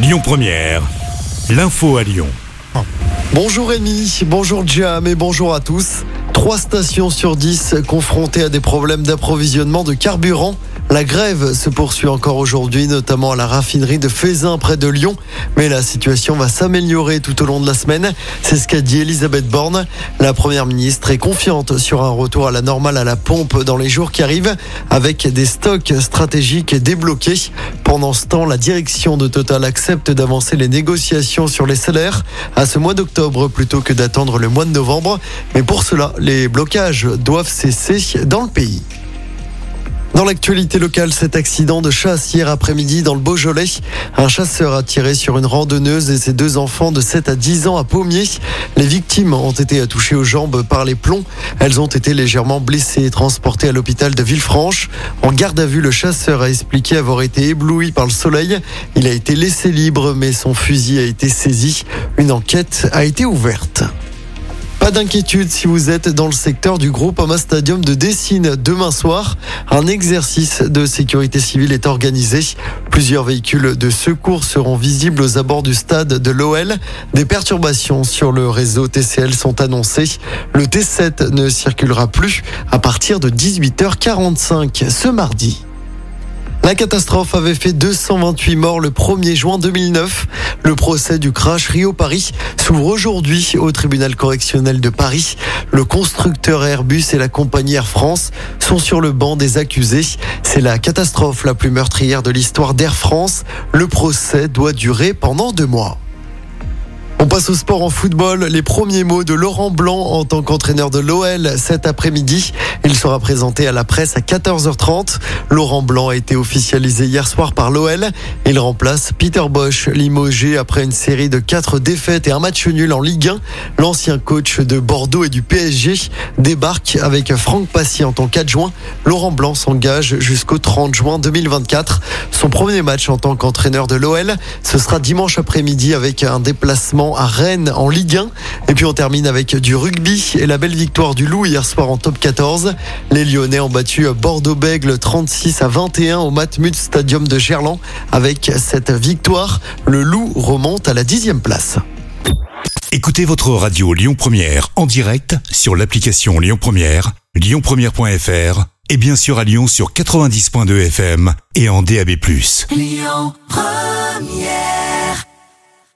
Lyon Première, l'info à Lyon. Bonjour Rémi, bonjour Jam et bonjour à tous. Trois stations sur dix confrontées à des problèmes d'approvisionnement de carburant. La grève se poursuit encore aujourd'hui, notamment à la raffinerie de Fézin près de Lyon. Mais la situation va s'améliorer tout au long de la semaine. C'est ce qu'a dit Elisabeth Borne. La première ministre est confiante sur un retour à la normale à la pompe dans les jours qui arrivent, avec des stocks stratégiques débloqués. Pendant ce temps, la direction de Total accepte d'avancer les négociations sur les salaires à ce mois d'octobre plutôt que d'attendre le mois de novembre. Mais pour cela, les blocages doivent cesser dans le pays. Dans l'actualité locale, cet accident de chasse hier après-midi dans le Beaujolais. Un chasseur a tiré sur une randonneuse et ses deux enfants de 7 à 10 ans à Pommier. Les victimes ont été touchées aux jambes par les plombs. Elles ont été légèrement blessées et transportées à l'hôpital de Villefranche. En garde à vue, le chasseur a expliqué avoir été ébloui par le soleil. Il a été laissé libre, mais son fusil a été saisi. Une enquête a été ouverte. Pas d'inquiétude si vous êtes dans le secteur du groupe Ama Stadium de Dessine demain soir. Un exercice de sécurité civile est organisé. Plusieurs véhicules de secours seront visibles aux abords du stade de l'OL. Des perturbations sur le réseau TCL sont annoncées. Le T7 ne circulera plus à partir de 18h45 ce mardi. La catastrophe avait fait 228 morts le 1er juin 2009. Le procès du crash Rio-Paris s'ouvre aujourd'hui au tribunal correctionnel de Paris. Le constructeur Airbus et la compagnie Air France sont sur le banc des accusés. C'est la catastrophe la plus meurtrière de l'histoire d'Air France. Le procès doit durer pendant deux mois. On passe au sport en football. Les premiers mots de Laurent Blanc en tant qu'entraîneur de l'OL cet après-midi. Il sera présenté à la presse à 14h30. Laurent Blanc a été officialisé hier soir par l'OL. Il remplace Peter Bosch, limogé après une série de quatre défaites et un match nul en Ligue 1. L'ancien coach de Bordeaux et du PSG débarque avec Franck Passy en tant qu'adjoint. Laurent Blanc s'engage jusqu'au 30 juin 2024. Son premier match en tant qu'entraîneur de l'OL, ce sera dimanche après-midi avec un déplacement à Rennes en Ligue 1. Et puis on termine avec du rugby et la belle victoire du Loup hier soir en top 14. Les Lyonnais ont battu Bordeaux-Bègle 36 à 21 au Matmut Stadium de Gerland. Avec cette victoire, le Loup remonte à la dixième place. Écoutez votre radio Lyon Première en direct sur l'application Lyon Première, lyonpremière.fr et bien sûr à Lyon sur 90.2 FM et en DAB+. Lyon Première